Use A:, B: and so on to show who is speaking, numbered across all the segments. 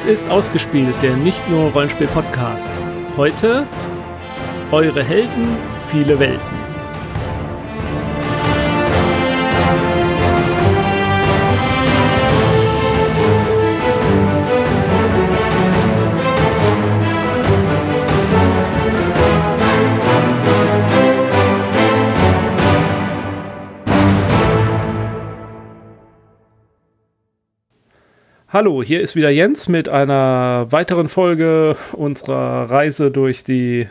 A: Dies ist ausgespielt, der nicht nur Rollenspiel-Podcast. Heute eure Helden, viele Welten. Hallo, hier ist wieder Jens mit einer weiteren Folge unserer Reise durch die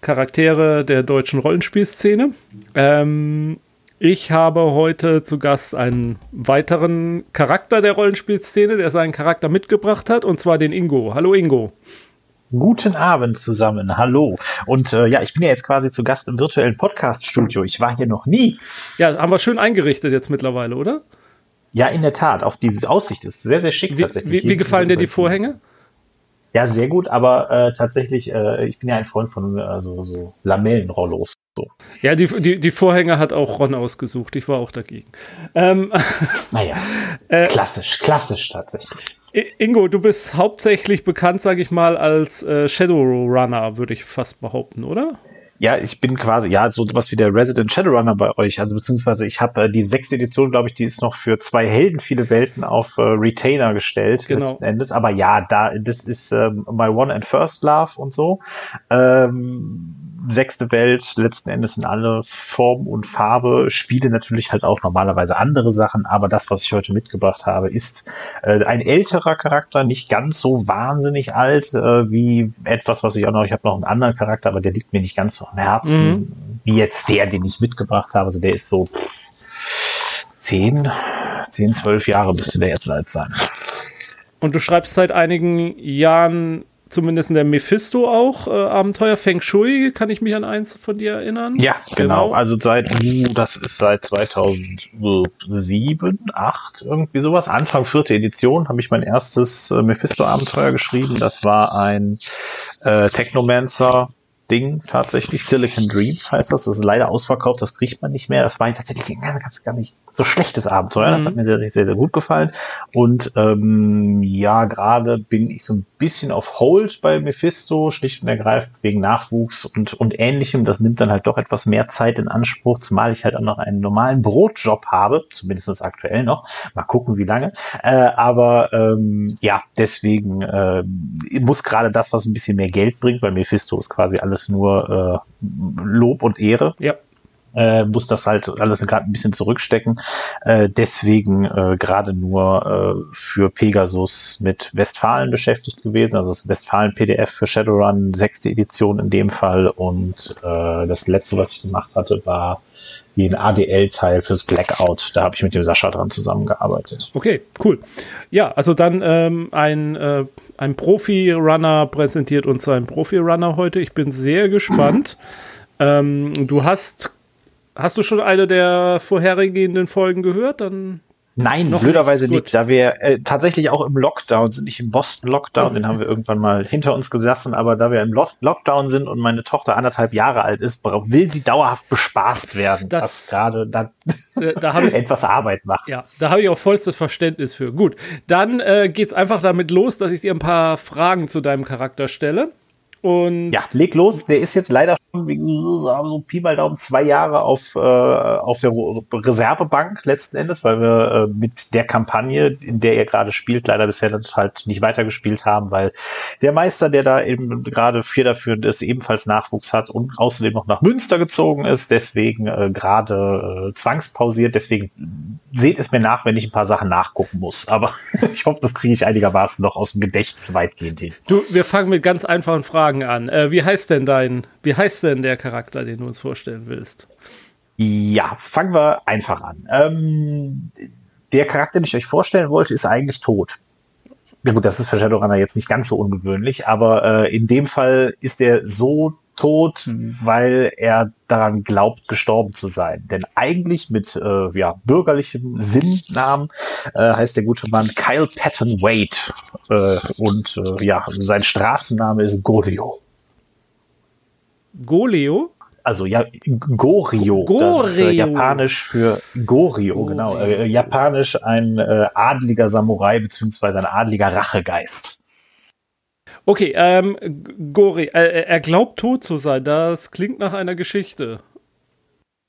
A: Charaktere der deutschen Rollenspielszene. Ähm, ich habe heute zu Gast einen weiteren Charakter der Rollenspielszene, der seinen Charakter mitgebracht hat, und zwar den Ingo. Hallo Ingo.
B: Guten Abend zusammen, hallo. Und äh, ja, ich bin ja jetzt quasi zu Gast im virtuellen Podcast-Studio. Ich war hier noch nie.
A: Ja, haben wir schön eingerichtet jetzt mittlerweile, oder?
B: Ja, in der Tat. Auch diese Aussicht ist sehr, sehr schick
A: wie,
B: tatsächlich.
A: Wie, wie gefallen dir die Vorhänge?
B: Ja, sehr gut, aber äh, tatsächlich, äh, ich bin ja ein Freund von äh, so, so Lamellenrollos. So.
A: Ja, die, die, die Vorhänge hat auch Ron ausgesucht. Ich war auch dagegen. Ähm,
B: naja, äh, klassisch, klassisch tatsächlich.
A: Ingo, du bist hauptsächlich bekannt, sage ich mal, als äh, Shadowrunner, würde ich fast behaupten, oder?
B: Ja, ich bin quasi, ja, so was wie der Resident Shadowrunner bei euch. Also beziehungsweise ich habe äh, die sechste Edition, glaube ich, die ist noch für zwei Helden, viele Welten auf äh, Retainer gestellt, genau. letzten Endes. Aber ja, da, das ist ähm, My One and First Love und so. Ähm, sechste Welt, letzten Endes in alle Form und Farbe, spiele natürlich halt auch normalerweise andere Sachen, aber das, was ich heute mitgebracht habe, ist äh, ein älterer Charakter, nicht ganz so wahnsinnig alt äh, wie etwas, was ich auch noch, ich habe noch einen anderen Charakter, aber der liegt mir nicht ganz so am Herzen, mhm. wie jetzt der, den ich mitgebracht habe. Also der ist so zehn, zehn, zwölf Jahre müsste der jetzt alt sein.
A: Und du schreibst seit einigen Jahren zumindest in der Mephisto auch, äh, Abenteuer Feng Shui, kann ich mich an eins von dir erinnern?
B: Ja, genau. genau. Also seit, uh, das ist seit 2007, 8, irgendwie sowas. Anfang vierte Edition habe ich mein erstes äh, Mephisto-Abenteuer geschrieben. Das war ein äh, Technomancer Ding tatsächlich. Silicon Dreams heißt das. Das ist leider ausverkauft, das kriegt man nicht mehr. Das war tatsächlich ein ganz, gar nicht so schlechtes Abenteuer. Mhm. Das hat mir sehr, sehr, sehr gut gefallen. Und ähm, ja, gerade bin ich so ein bisschen auf Hold bei Mephisto, schlicht und ergreifend wegen Nachwuchs und, und ähnlichem. Das nimmt dann halt doch etwas mehr Zeit in Anspruch, zumal ich halt auch noch einen normalen Brotjob habe, zumindest aktuell noch. Mal gucken, wie lange. Äh, aber ähm, ja, deswegen äh, muss gerade das, was ein bisschen mehr Geld bringt, weil Mephisto ist quasi alles alles nur äh, Lob und Ehre. Ja. Äh, muss das halt alles gerade ein bisschen zurückstecken. Äh, deswegen äh, gerade nur äh, für Pegasus mit Westfalen beschäftigt gewesen, also das Westfalen PDF für Shadowrun, sechste Edition in dem Fall. Und äh, das letzte, was ich gemacht hatte, war ein ADL-Teil fürs Blackout. Da habe ich mit dem Sascha dran zusammengearbeitet.
A: Okay, cool. Ja, also dann ähm, ein, äh, ein Profi-Runner präsentiert uns einen Profi-Runner heute. Ich bin sehr gespannt. ähm, du hast, hast du schon eine der vorhergehenden Folgen gehört? Dann
B: Nein, Noch blöderweise nicht, nicht, da wir äh, tatsächlich auch im Lockdown sind, nicht im Boston-Lockdown, den haben wir irgendwann mal hinter uns gelassen, aber da wir im Lock Lockdown sind und meine Tochter anderthalb Jahre alt ist, will sie dauerhaft bespaßt werden,
A: das, was
B: gerade
A: da ich,
B: etwas Arbeit macht.
A: Ja, da habe ich auch vollstes Verständnis für. Gut, dann äh, geht's einfach damit los, dass ich dir ein paar Fragen zu deinem Charakter stelle. Und
B: ja, leg los. Der ist jetzt leider schon wegen so Pi mal Daumen zwei Jahre auf, äh, auf der Reservebank letzten Endes, weil wir äh, mit der Kampagne, in der er gerade spielt, leider bisher halt nicht weitergespielt haben, weil der Meister, der da eben gerade federführend ist, ebenfalls Nachwuchs hat und außerdem noch nach Münster gezogen ist, deswegen äh, gerade äh, zwangspausiert. Deswegen seht es mir nach, wenn ich ein paar Sachen nachgucken muss. Aber ich hoffe, das kriege ich einigermaßen noch aus dem Gedächtnis weitgehend hin.
A: Du, wir fangen mit ganz einfachen Fragen Fragen an. Äh, wie heißt denn dein, wie heißt denn der Charakter, den du uns vorstellen willst?
B: Ja, fangen wir einfach an. Ähm, der Charakter, den ich euch vorstellen wollte, ist eigentlich tot. Ja gut, das ist für Shadowrunner jetzt nicht ganz so ungewöhnlich, aber äh, in dem Fall ist er so tot, weil er daran glaubt, gestorben zu sein. Denn eigentlich mit äh, ja, bürgerlichem Sinnnamen äh, heißt der gute Mann Kyle Patton Wade. Äh, und äh, ja, sein Straßenname ist Golio.
A: Goleo?
B: also ja, Gorio,
A: Gorio.
B: Das ist, äh, japanisch für Gorio,
A: Gorio.
B: genau. Äh, japanisch ein adliger Samurai beziehungsweise ein adliger Rachegeist.
A: Okay, ähm, Gori, äh, er glaubt tot zu sein. Das klingt nach einer Geschichte.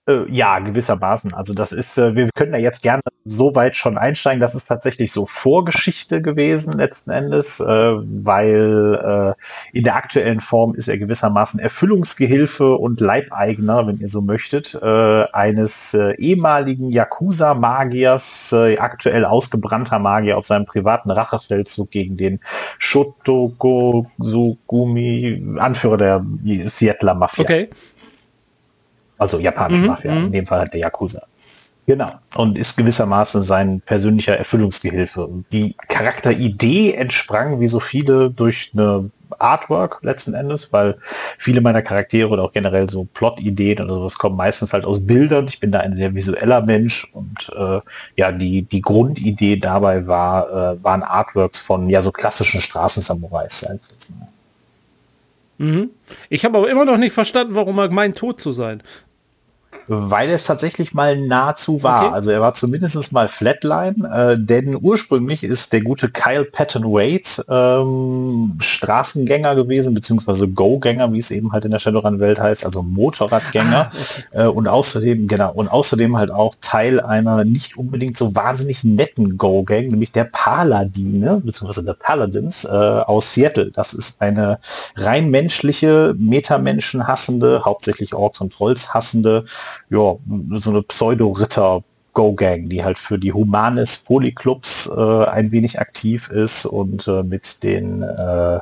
B: Äh, ja, gewissermaßen. Also das ist, äh, wir können da jetzt gerne so weit schon einsteigen. Das ist tatsächlich so Vorgeschichte gewesen letzten Endes, äh, weil äh, in der aktuellen Form ist er gewissermaßen Erfüllungsgehilfe und Leibeigner, wenn ihr so möchtet, äh, eines äh, ehemaligen Yakuza-Magiers, aktuell ausgebrannter Magier auf seinem privaten Rachefeldzug gegen den Shotoko Sugumi, Anführer der Seattler Mafia.
A: Okay.
B: Also japanische
A: Mhm,
B: Mafia,
A: mhm.
B: in dem Fall halt der Yakuza. Genau. Und ist gewissermaßen sein persönlicher Erfüllungsgehilfe. Die Charakteridee entsprang wie so viele durch eine Artwork letzten Endes, weil viele meiner Charaktere oder auch generell so Plot-Ideen oder sowas kommen meistens halt aus Bildern. Ich bin da ein sehr visueller Mensch und äh, ja, die, die Grundidee dabei war, äh, waren Artworks von ja so klassischen Straßensamurais. mal.
A: Mhm. Ich habe aber immer noch nicht verstanden, warum er meint, tot zu sein.
B: Weil es tatsächlich mal nahezu war.
A: Okay.
B: Also er war zumindest mal Flatline, äh, denn ursprünglich ist der gute Kyle Patton Wade ähm, Straßengänger gewesen, beziehungsweise Go-Gänger, wie es eben halt in der Shadowrun-Welt heißt, also Motorradgänger. äh, und außerdem, genau, und außerdem halt auch Teil einer nicht unbedingt so wahnsinnig netten Go-Gang, nämlich der Paladine, beziehungsweise der Paladins äh, aus Seattle. Das ist eine rein menschliche, Metamenschen hassende, hauptsächlich Orks und Trolls hassende, ja, so eine Pseudo-Ritter Go-Gang, die halt für die Humanis Polyclubs äh, ein wenig aktiv ist und äh, mit den äh,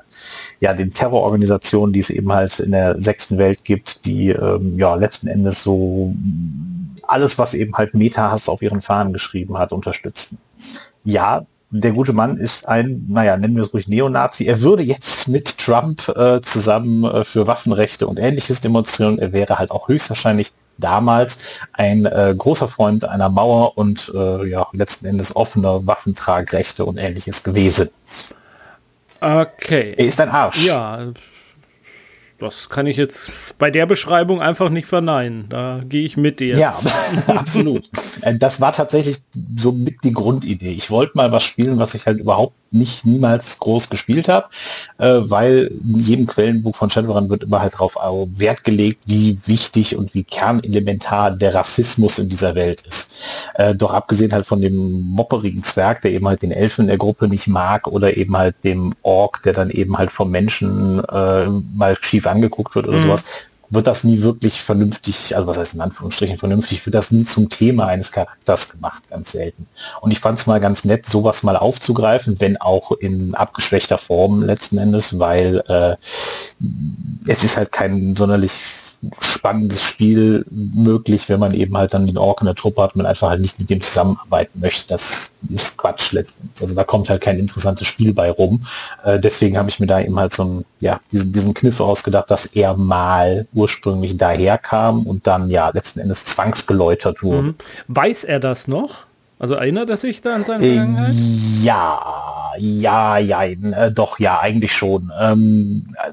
B: ja den Terrororganisationen, die es eben halt in der sechsten Welt gibt, die ähm, ja letzten Endes so alles, was eben halt Meta-Hass auf ihren Fahnen geschrieben hat, unterstützen. Ja, der gute Mann ist ein, naja, nennen wir es ruhig Neonazi. Er würde jetzt mit Trump äh, zusammen äh, für Waffenrechte und ähnliches demonstrieren. Er wäre halt auch höchstwahrscheinlich damals ein äh, großer Freund einer Mauer und äh, ja, letzten Endes offener Waffentragrechte und ähnliches gewesen.
A: Okay.
B: Er ist ein Arsch.
A: Ja, das kann ich jetzt bei der Beschreibung einfach nicht verneinen. Da gehe ich mit dir.
B: Ja, absolut. Äh, Das war tatsächlich so mit die Grundidee. Ich wollte mal was spielen, was ich halt überhaupt nicht niemals groß gespielt habe, äh, weil in jedem Quellenbuch von Shadowrun wird immer halt darauf Wert gelegt, wie wichtig und wie kernelementar der Rassismus in dieser Welt ist. Äh, doch abgesehen halt von dem mopperigen Zwerg, der eben halt den Elfen in der Gruppe nicht mag oder eben halt dem Ork, der dann eben halt vom Menschen äh, mal schief angeguckt wird oder
A: Mhm.
B: sowas, wird das nie wirklich vernünftig, also was heißt in Anführungsstrichen vernünftig, wird das nie zum Thema eines Charakters gemacht, ganz selten. Und ich fand es mal ganz nett, sowas mal aufzugreifen, wenn auch in abgeschwächter Form letzten Endes, weil äh, es ist halt kein sonderlich spannendes Spiel möglich, wenn man eben halt dann den Ork in der Truppe hat und man einfach halt nicht mit dem zusammenarbeiten möchte. Das ist Quatsch letztendlich. Also da kommt halt kein interessantes Spiel bei rum. Äh, deswegen habe ich mir da eben halt so einen, ja, diesen, diesen Kniff ausgedacht, dass er mal ursprünglich daherkam und dann ja letzten Endes zwangsgeläutert wurde.
A: Mhm. Weiß er das noch? Also erinnert er sich da an seine
B: Äh,
A: Vergangenheit?
B: ja, ja, ja, äh, doch, ja, eigentlich schon. Ähm, äh,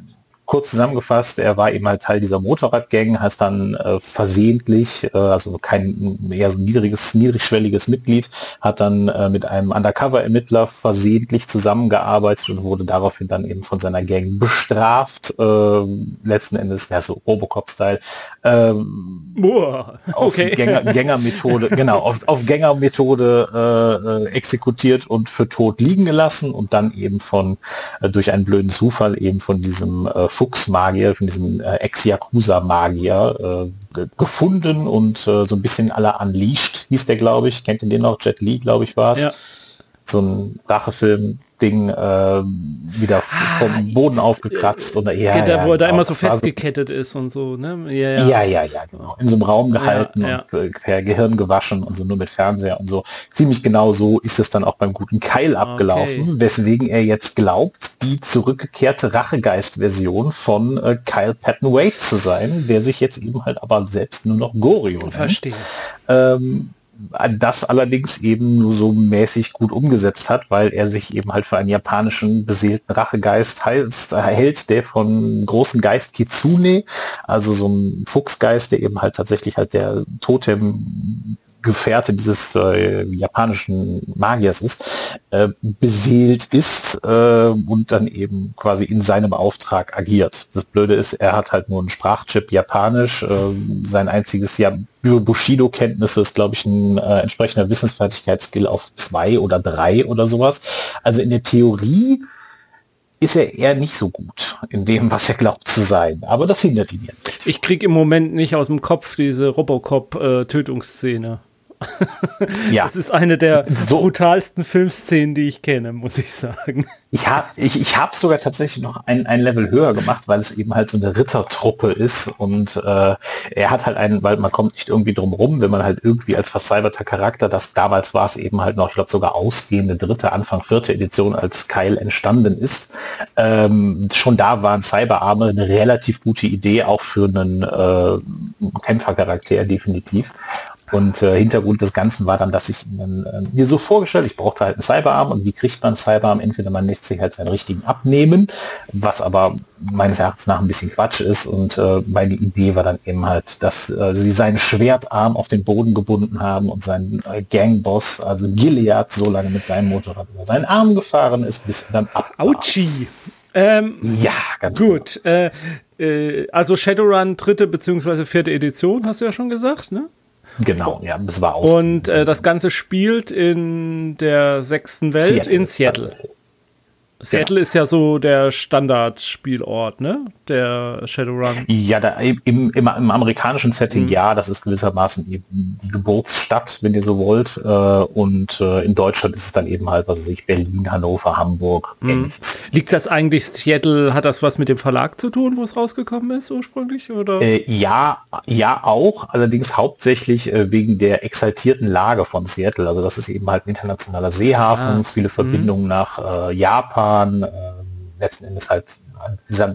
B: kurz zusammengefasst, er war eben halt Teil dieser Motorradgang, heißt dann äh, versehentlich, äh, also kein eher so niedriges, niedrigschwelliges Mitglied, hat dann äh, mit einem Undercover-Ermittler versehentlich zusammengearbeitet und wurde daraufhin dann eben von seiner Gang bestraft. Äh, letzten Endes, ja, so Robocop-Style. Ähm,
A: Boah,
B: auf
A: okay.
B: Gänger, Gängermethode, genau, auf, auf Gängermethode äh, äh, exekutiert und für tot liegen gelassen und dann eben von durch einen blöden Zufall eben von diesem Fuchsmagier, von diesem äh, Ex-Yakuza-Magier äh, ge- gefunden und äh, so ein bisschen aller Unleashed hieß der, glaube ich. Kennt ihr den noch? Jet Li, glaube ich, war es.
A: Ja.
B: So ein Rachefilm-Ding äh, wieder vom Boden aufgekratzt und ja,
A: Ah, da,
B: ja,
A: wo er da
B: genau,
A: immer so festgekettet ist und so, ne?
B: ja, ja, ja, ja, genau. In so einem Raum gehalten
A: Ja,
B: und äh, per Gehirn gewaschen und so nur mit Fernseher und so. Ziemlich genau so ist es dann auch beim guten Keil abgelaufen,
A: Okay.
B: weswegen er jetzt glaubt, die zurückgekehrte Rachegeist-Version von äh, Kyle Patton Wade zu sein, der sich jetzt eben halt aber selbst nur noch Gorio nennt.
A: Verstehe.
B: Ähm,
C: das allerdings eben nur so mäßig gut umgesetzt hat, weil er sich eben halt für einen japanischen beseelten Rachegeist hält, der von großen Geist Kitsune, also so ein Fuchsgeist, der eben halt tatsächlich halt der Totem Gefährte dieses äh, japanischen Magiers ist, äh, beseelt ist äh, und dann eben quasi in seinem Auftrag agiert. Das Blöde ist, er hat halt nur einen Sprachchip Japanisch. Äh, sein einziges ja Bushido-Kenntnisse ist, glaube ich, ein äh, entsprechender Wissensfertigkeitsskill auf zwei oder drei oder sowas. Also in der Theorie ist er eher nicht so gut in dem, was er glaubt zu sein. Aber das hindert ihn ja
A: nicht. Ich kriege im Moment nicht aus dem Kopf diese Robocop-Tötungsszene. ja. Das ist eine der so. brutalsten Filmszenen, die ich kenne, muss ich sagen.
C: Ich habe ich, ich hab sogar tatsächlich noch ein, ein Level höher gemacht, weil es eben halt so eine Rittertruppe ist und äh, er hat halt einen, weil man kommt nicht irgendwie drum rum, wenn man halt irgendwie als vercyberter Charakter, das damals war es eben halt noch, ich glaube sogar ausgehende dritte, Anfang vierte Edition, als Kyle entstanden ist. Ähm, schon da waren Cyberarme eine relativ gute Idee, auch für einen äh, Kämpfercharakter definitiv. Und äh, Hintergrund des Ganzen war dann, dass ich dann, äh, mir so vorgestellt, ich brauchte halt einen Cyberarm und wie kriegt man einen Cyberarm? Entweder man lässt sich halt seinen richtigen abnehmen, was aber meines Erachtens nach ein bisschen Quatsch ist und äh, meine Idee war dann eben halt, dass äh, sie seinen Schwertarm auf den Boden gebunden haben und sein äh, Gangboss, also Gilead, so lange mit seinem Motorrad über seinen Arm gefahren ist, bis er dann ab.
A: Autschi! Ähm, ja, ganz gut. Genau. Äh, äh, also Shadowrun dritte beziehungsweise vierte Edition, hast du ja schon gesagt, ne?
C: Genau, ja,
A: das war auch. Und äh, das Ganze spielt in der sechsten Welt Seattle. in Seattle. Seattle genau. ist ja so der Standardspielort, ne? Der Shadowrun.
C: Ja, da, im, im, im amerikanischen Setting, mhm. ja, das ist gewissermaßen die Geburtsstadt, wenn ihr so wollt. Äh, und äh, in Deutschland ist es dann eben halt, was weiß ich, Berlin, Hannover, Hamburg.
A: Mhm. Liegt das eigentlich, Seattle, hat das was mit dem Verlag zu tun, wo es rausgekommen ist ursprünglich? Oder?
C: Äh, ja, ja auch, allerdings hauptsächlich äh, wegen der exaltierten Lage von Seattle. Also das ist eben halt ein internationaler Seehafen, ah. viele Verbindungen mhm. nach äh, Japan fahren, äh, letzten Endes halt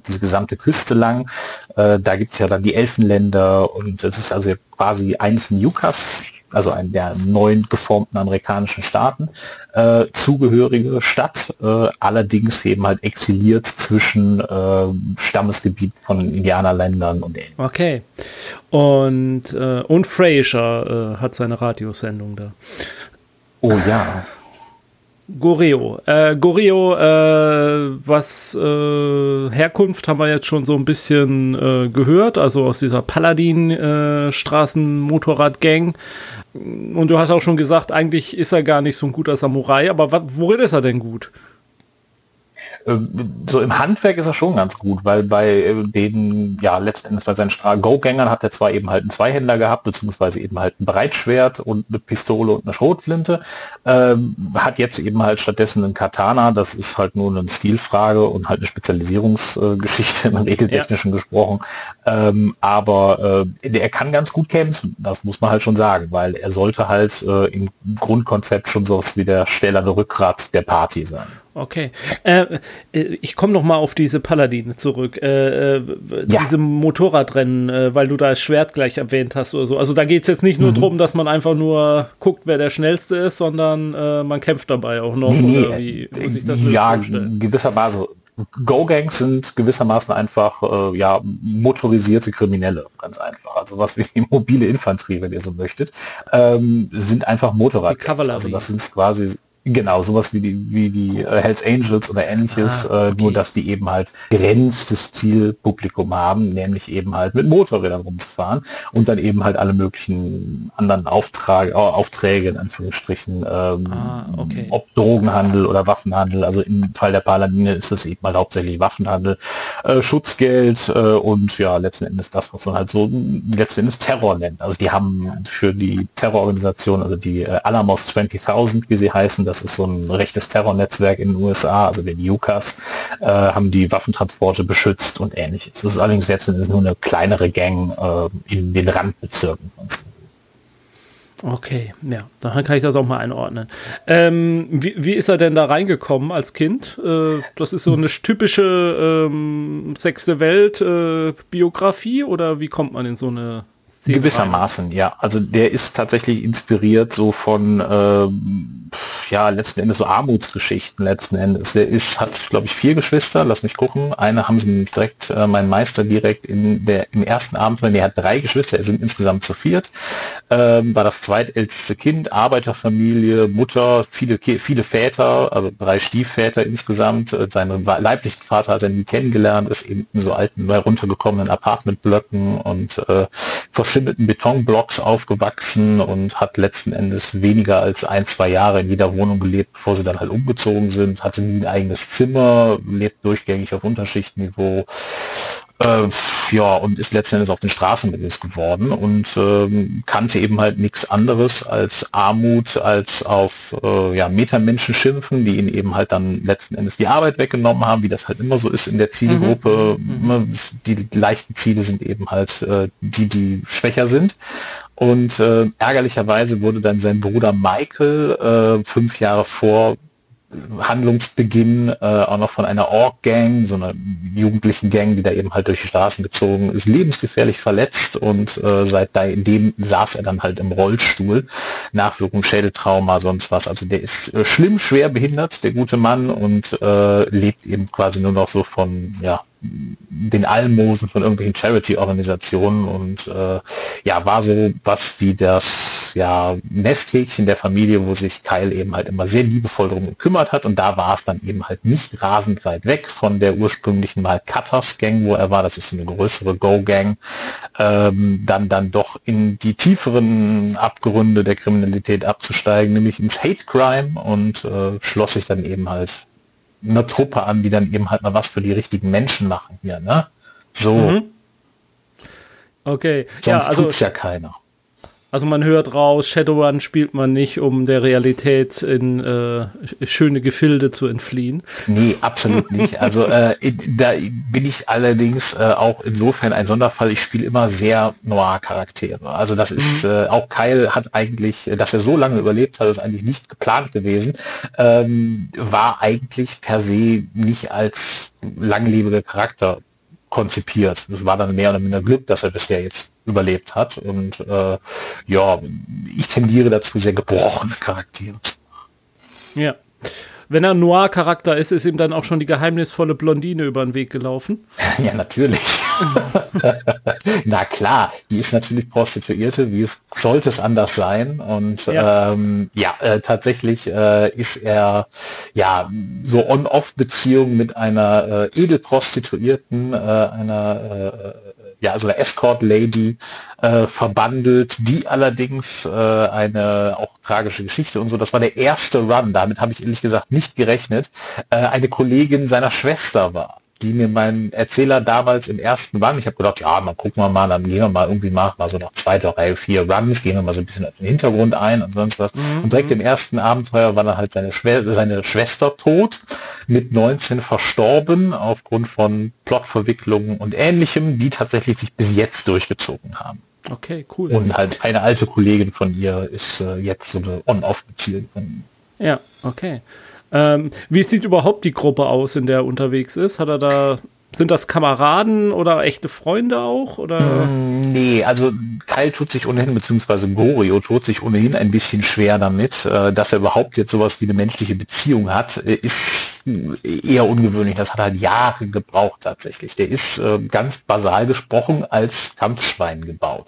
C: diese gesamte Küste lang. Äh, da gibt es ja dann die Elfenländer und es ist also quasi eines Newcas, also ein der neuen geformten amerikanischen Staaten, äh, zugehörige Stadt, äh, allerdings eben halt exiliert zwischen äh, Stammesgebiet von Indianerländern und
A: ähnlichem. Okay. Und, äh, und Fraser äh, hat seine Radiosendung da.
C: Oh ja.
A: Goreo. Äh, Goreo, äh, was äh, Herkunft haben wir jetzt schon so ein bisschen äh, gehört, also aus dieser Paladin-Straßen-Motorrad-Gang. Und du hast auch schon gesagt, eigentlich ist er gar nicht so ein guter Samurai, aber worin ist er denn gut?
C: Ähm, so im Handwerk ist er schon ganz gut, weil bei äh, den, ja, letztendlich bei seinen Go-Gängern hat er zwar eben halt einen Zweihänder gehabt, beziehungsweise eben halt ein Breitschwert und eine Pistole und eine Schrotflinte, ähm, hat jetzt eben halt stattdessen einen Katana, das ist halt nur eine Stilfrage und halt eine Spezialisierungsgeschichte äh, im Regeltechnischen ja. gesprochen, ähm, aber äh, er kann ganz gut kämpfen, das muss man halt schon sagen, weil er sollte halt äh, im Grundkonzept schon so wie der stählerne Rückgrat der Party sein.
A: Okay. Äh, äh, ich komme noch mal auf diese Paladine zurück. Äh, äh, ja. Diese Motorradrennen, äh, weil du da das Schwert gleich erwähnt hast oder so. Also da geht es jetzt nicht nur mhm. darum, dass man einfach nur guckt, wer der Schnellste ist, sondern äh, man kämpft dabei auch noch. Nee, oder wie
C: muss ich das ja, gewissermaßen. Go-Gangs sind gewissermaßen einfach äh, ja, motorisierte Kriminelle, ganz einfach. Also was wie die mobile Infanterie, wenn ihr so möchtet, ähm, sind einfach Motorrad. Also das sind quasi Genau, sowas wie die, wie die äh, Hells Angels oder ähnliches, ah, okay. äh, nur dass die eben halt begrenztes Zielpublikum haben, nämlich eben halt mit Motorrädern rumzufahren und dann eben halt alle möglichen anderen Auftrag, äh, Aufträge in Anführungsstrichen, ähm, ah, okay. ob Drogenhandel oder Waffenhandel, also im Fall der Paladine ist es eben halt hauptsächlich Waffenhandel, äh, Schutzgeld äh, und ja, letzten Endes das, was man halt so letzten Endes Terror nennt. Also die haben für die Terrororganisation, also die äh, Alamos 20.000, wie sie heißen, das ist so ein rechtes Terrornetzwerk in den USA, also den UCAS, äh, haben die Waffentransporte beschützt und ähnliches. Das ist allerdings jetzt nur eine kleinere Gang äh, in den Randbezirken.
A: Okay, ja, dann kann ich das auch mal einordnen. Ähm, wie, wie, ist er denn da reingekommen als Kind? Äh, das ist so eine typische ähm, sechste Welt-Biografie äh, oder wie kommt man in so eine
C: ziehen. Gewissermaßen, rein. ja. Also der ist tatsächlich inspiriert so von ähm, ja, letzten Endes so Armutsgeschichten letzten Endes. Der ist, hat, glaube ich, vier Geschwister, lass mich gucken. Eine haben sie direkt, äh, mein Meister direkt in der, im ersten Abend, weil er hat drei Geschwister, er sind insgesamt zu viert, ähm, war das zweitälteste Kind, Arbeiterfamilie, Mutter, viele, viele Väter, also drei Stiefväter insgesamt. Äh, seinen leiblichen Vater hat er nie kennengelernt, ist eben in so alten, neu runtergekommenen Apartmentblöcken und äh, verschimmelten Betonblocks aufgewachsen und hat letzten Endes weniger als ein, zwei Jahre in jeder Wohnung gelebt, bevor sie dann halt umgezogen sind, hatte nie ein eigenes Zimmer, lebt durchgängig auf Unterschichtniveau. Äh, ja, und ist letztendlich auf den Straßen geworden und ähm, kannte eben halt nichts anderes als Armut, als auf äh, ja, Metamenschen schimpfen, die ihn eben halt dann letzten Endes die Arbeit weggenommen haben, wie das halt immer so ist in der Zielgruppe. Mhm. mhm. Ne, die, die leichten Ziele sind eben halt äh, die, die schwächer sind. Und äh, ärgerlicherweise wurde dann sein Bruder Michael äh, fünf Jahre vor Handlungsbeginn äh, auch noch von einer Org-Gang, so einer jugendlichen Gang, die da eben halt durch die Straßen gezogen ist, lebensgefährlich verletzt und äh, seitdem saß er dann halt im Rollstuhl. Nachwirkung, Schädeltrauma, sonst was. Also der ist äh, schlimm schwer behindert, der gute Mann, und äh, lebt eben quasi nur noch so von, ja, den Almosen von irgendwelchen Charity-Organisationen und äh, ja, war so was wie das ja, Nesthäkchen der Familie, wo sich Kyle eben halt immer sehr liebevoll drum gekümmert hat und da war es dann eben halt nicht rasend weit weg von der ursprünglichen mal Cutters Gang, wo er war, das ist eine größere Go-Gang, ähm, dann dann doch in die tieferen Abgründe der Kriminalität abzusteigen, nämlich ins Hate Crime und äh, schloss sich dann eben halt einer Truppe an, die dann eben halt mal was für die richtigen Menschen machen hier, ne? So. Mhm.
A: Okay.
C: Sonst ja, also ja keiner.
A: Also man hört raus, Shadowrun spielt man nicht, um der Realität in äh, schöne Gefilde zu entfliehen.
C: Nee, absolut nicht. Also äh, da bin ich allerdings äh, auch insofern ein Sonderfall. Ich spiele immer sehr Noir-Charaktere. Also das ist, mhm. äh, auch Kyle hat eigentlich, dass er so lange überlebt hat, ist eigentlich nicht geplant gewesen. Ähm, war eigentlich per se nicht als langlebiger Charakter konzipiert. Das war dann mehr oder minder Glück, dass er bisher jetzt überlebt hat. Und äh, ja, ich tendiere dazu, sehr gebrochene Charaktere.
A: Ja. Wenn er Noir-Charakter ist, ist ihm dann auch schon die geheimnisvolle Blondine über den Weg gelaufen?
C: Ja, natürlich. Na klar, die ist natürlich Prostituierte, wie sollte es anders sein. Und ja, ähm, ja äh, tatsächlich äh, ist er ja so On-Off-Beziehung mit einer äh, Edelprostituierten, äh, einer äh, ja, also eine Escort-Lady äh, verbandelt, die allerdings äh, eine auch tragische Geschichte und so, das war der erste Run, damit habe ich ehrlich gesagt nicht gerechnet, äh, eine Kollegin seiner Schwester war die mir mein Erzähler damals im ersten Run, ich habe gedacht, ja, mal gucken wir mal, dann gehen wir mal irgendwie mal, mal so noch zwei, drei, vier Runs, gehen wir mal so ein bisschen auf den Hintergrund ein und sonst was. Mhm. Und direkt im ersten Abenteuer war dann halt seine, Schwe seine Schwester tot, mit 19 verstorben, aufgrund von Plotverwicklungen und ähnlichem, die tatsächlich sich bis jetzt durchgezogen haben.
A: Okay, cool.
C: Und halt eine alte Kollegin von ihr ist äh, jetzt so eine On-Off-Beziehung
A: Ja, okay. Ähm, wie sieht überhaupt die Gruppe aus, in der er unterwegs ist? Hat er da sind das Kameraden oder echte Freunde auch? Oder?
C: Mm, nee, also Kyle tut sich ohnehin, beziehungsweise Gorio tut sich ohnehin ein bisschen schwer damit, äh, dass er überhaupt jetzt sowas wie eine menschliche Beziehung hat, äh, ist eher ungewöhnlich. Das hat halt Jahre gebraucht tatsächlich. Der ist äh, ganz basal gesprochen als Kampfschwein gebaut.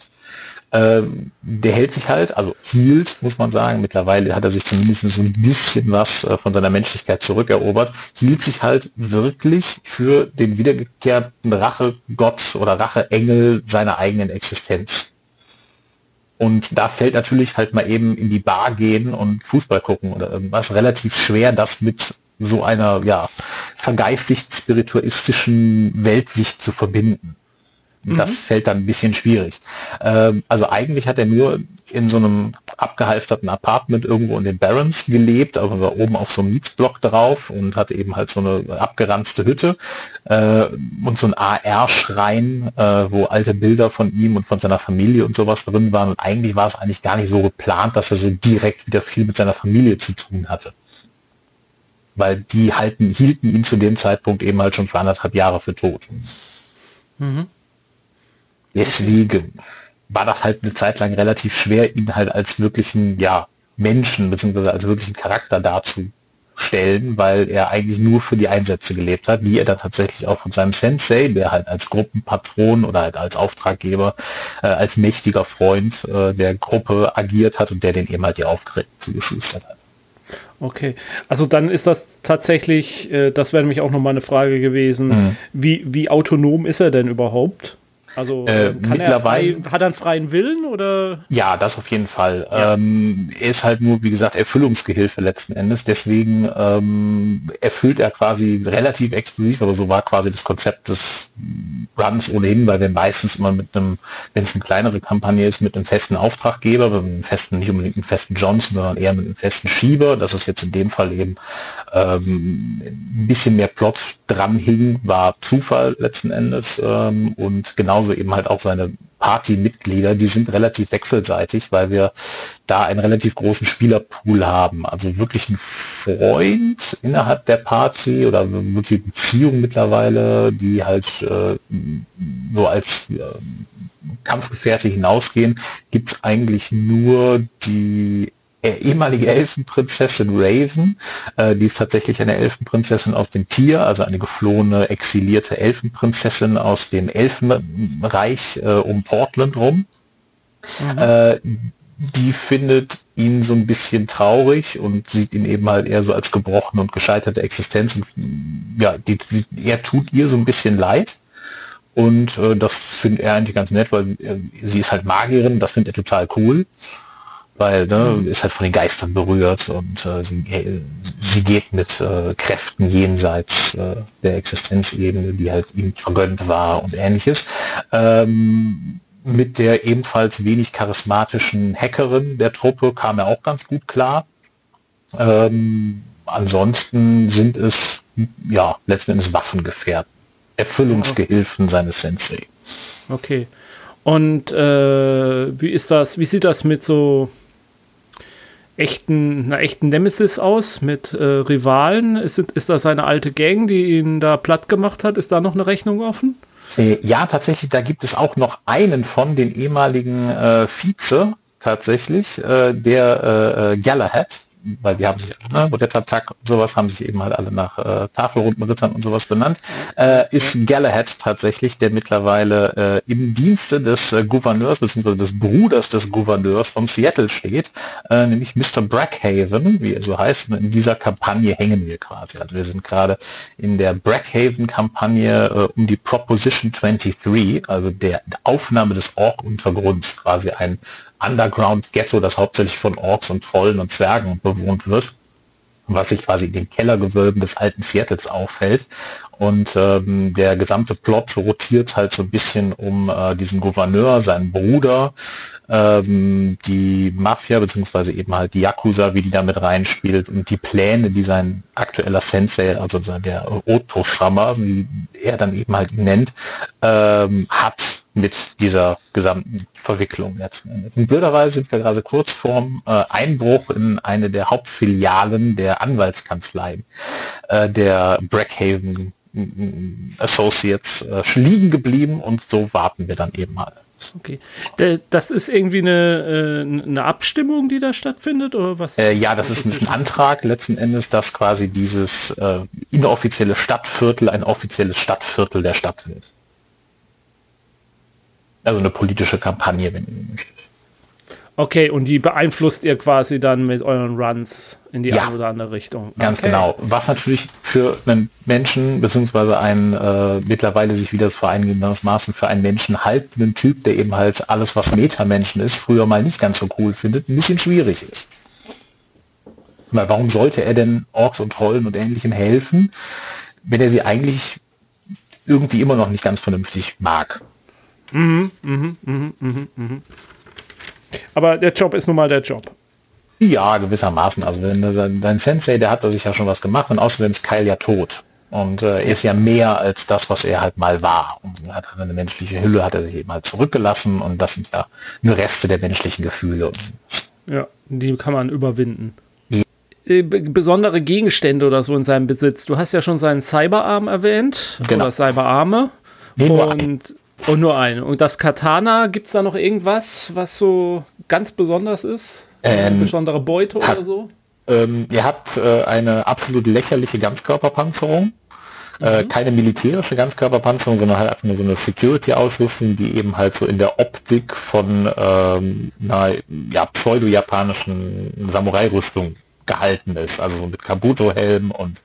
C: Ähm, der hält sich halt, also hielt, muss man sagen, mittlerweile hat er sich zumindest so ein bisschen was äh, von seiner Menschlichkeit zurückerobert, hielt sich halt wirklich für den wiedergekehrten Rachegott oder Racheengel seiner eigenen Existenz. Und da fällt natürlich halt mal eben in die Bar gehen und Fußball gucken oder irgendwas relativ schwer, das mit so einer, ja, vergeistigt spiritualistischen Weltsicht zu verbinden. Das mhm. fällt dann ein bisschen schwierig. Ähm, also eigentlich hat er nur in so einem abgehalfterten Apartment irgendwo in den Barrens gelebt, also war oben auf so einem Mietsblock drauf und hatte eben halt so eine abgeranzte Hütte äh, und so ein AR-Schrein, äh, wo alte Bilder von ihm und von seiner Familie und sowas drin waren. Und eigentlich war es eigentlich gar nicht so geplant, dass er so direkt wieder viel mit seiner Familie zu tun hatte. Weil die halten, hielten ihn zu dem Zeitpunkt eben halt schon für anderthalb Jahre für tot. Mhm. Deswegen. war das halt eine Zeit lang relativ schwer, ihn halt als wirklichen, ja, Menschen beziehungsweise als wirklichen Charakter darzustellen, weil er eigentlich nur für die Einsätze gelebt hat, wie er da tatsächlich auch von seinem Sensei, der halt als Gruppenpatron oder halt als Auftraggeber, äh, als mächtiger Freund äh, der Gruppe agiert hat und der den eben halt die Aufträge zugeschustert hat.
A: Okay, also dann ist das tatsächlich, äh, das wäre nämlich auch nochmal eine Frage gewesen, mhm. wie, wie autonom ist er denn überhaupt? Also äh, kann er frei, hat er einen freien Willen oder?
C: Ja, das auf jeden Fall. Ja. Ähm, er ist halt nur, wie gesagt, Erfüllungsgehilfe letzten Endes. Deswegen ähm, erfüllt er quasi relativ exklusiv, aber so war quasi das Konzept des Runs ohnehin, weil wir meistens immer mit einem, wenn es eine kleinere Kampagne ist, mit einem festen Auftraggeber, mit einem festen, nicht unbedingt einem festen Johnson, sondern eher mit einem festen Schieber. Das ist jetzt in dem Fall eben ähm, ein bisschen mehr Plot dran hing, war Zufall letzten Endes ähm, und genauso eben halt auch seine Party-Mitglieder, die sind relativ wechselseitig, weil wir da einen relativ großen Spielerpool haben. Also wirklich ein Freund innerhalb der Party oder wirklich Beziehung mittlerweile, die halt äh, so als äh, Kampfgefährte hinausgehen, gibt es eigentlich nur die ehemalige Elfenprinzessin Raven, äh, die ist tatsächlich eine Elfenprinzessin aus dem Tier, also eine geflohene, exilierte Elfenprinzessin aus dem Elfenreich äh, um Portland rum. Mhm. Äh, die findet ihn so ein bisschen traurig und sieht ihn eben halt eher so als gebrochene und gescheiterte Existenz. Und, ja, die, die, er tut ihr so ein bisschen leid. Und äh, das findet er eigentlich ganz nett, weil äh, sie ist halt Magierin, das findet er total cool weil ne, ist halt von den Geistern berührt und äh, sie, sie geht mit äh, Kräften jenseits äh, der Existenzebene, die halt ihm vergönnt war und ähnliches. Ähm, mit der ebenfalls wenig charismatischen Hackerin der Truppe kam er auch ganz gut klar. Ähm, ansonsten sind es ja letzten Endes Waffengefährten, Erfüllungsgehilfen seines Sensei.
A: Okay. Und äh, wie ist das, wie sieht das mit so echten, einer echten Nemesis aus mit äh, Rivalen? Ist, ist das eine alte Gang, die ihn da platt gemacht hat? Ist da noch eine Rechnung offen?
C: Äh, ja, tatsächlich, da gibt es auch noch einen von den ehemaligen äh, Vize tatsächlich, äh, der äh, äh Galahad, weil die haben sich, ne, Modetta-Tag und sowas haben sich eben halt alle nach äh, Tafelrundenrittern und sowas benannt, äh, ist Galahad tatsächlich, der mittlerweile äh, im Dienste des äh, Gouverneurs bzw. des Bruders des Gouverneurs von Seattle steht, äh, nämlich Mr. Brackhaven, wie er so heißt. Und in dieser Kampagne hängen wir quasi. Also wir sind gerade in der Brackhaven-Kampagne äh, um die Proposition 23, also der Aufnahme des Ork-Untergrunds, quasi ein Underground-Ghetto, das hauptsächlich von Orks und Trollen und Zwergen bewohnt wird, was sich quasi in den Kellergewölben des alten Viertels auffällt. Und ähm, der gesamte Plot rotiert halt so ein bisschen um äh, diesen Gouverneur, seinen Bruder, ähm, die Mafia, beziehungsweise eben halt die Yakuza, wie die damit reinspielt und die Pläne, die sein aktueller Sensei, also der Otto-Schrammer, wie er dann eben halt ihn nennt, ähm, hat mit dieser gesamten Verwicklung letzten Endes. In blöderweise sind wir gerade kurz vorm äh, Einbruch in eine der Hauptfilialen der Anwaltskanzlei äh, der Brackhaven Associates äh, liegen geblieben und so warten wir dann eben mal.
A: Okay. Das ist irgendwie eine, äh, eine Abstimmung, die da stattfindet, oder was?
C: Äh, ja, das ist ein Antrag letzten Endes, dass quasi dieses äh, inoffizielle Stadtviertel ein offizielles Stadtviertel der Stadt wird. Also eine politische Kampagne, wenn ihr möchtet.
A: Okay, und die beeinflusst ihr quasi dann mit euren Runs in die ja, eine oder andere Richtung.
C: Ganz okay. genau. Was natürlich für einen Menschen, beziehungsweise einen äh, mittlerweile sich wieder vor eingehendes Maßen für einen Menschen haltenden Typ, der eben halt alles, was Metamenschen ist, früher mal nicht ganz so cool findet, ein bisschen schwierig ist. Weil warum sollte er denn Orks und Trollen und Ähnlichem helfen, wenn er sie eigentlich irgendwie immer noch nicht ganz vernünftig mag? Mhm, mhm,
A: mhm, mhm, mhm. Aber der Job ist nun mal der Job.
C: Ja, gewissermaßen. Also dein Sensei, der hat sich ja schon was gemacht und außerdem ist Kyle ja tot. Und äh, er ist ja mehr als das, was er halt mal war. Und er hat eine menschliche Hülle, hat er sich eben halt zurückgelassen und das sind ja nur Reste der menschlichen Gefühle.
A: Ja, die kann man überwinden. Ja. Äh, besondere Gegenstände oder so in seinem Besitz. Du hast ja schon seinen Cyberarm erwähnt. Genau. Oder Cyberarme. Nee, und Und nur eine. Und das Katana, gibt es da noch irgendwas, was so ganz besonders ist? Ähm, eine besondere Beute oder so?
C: Ähm, ihr habt äh, eine absolut lächerliche Ganzkörperpanzerung. Äh, mhm. keine militärische Ganzkörperpanzerung, sondern halt einfach nur so eine Security-Ausrüstung, die eben halt so in der Optik von ähm, einer ja, pseudo-japanischen Samurai-Rüstung gehalten ist. Also mit Kabuto-Helm und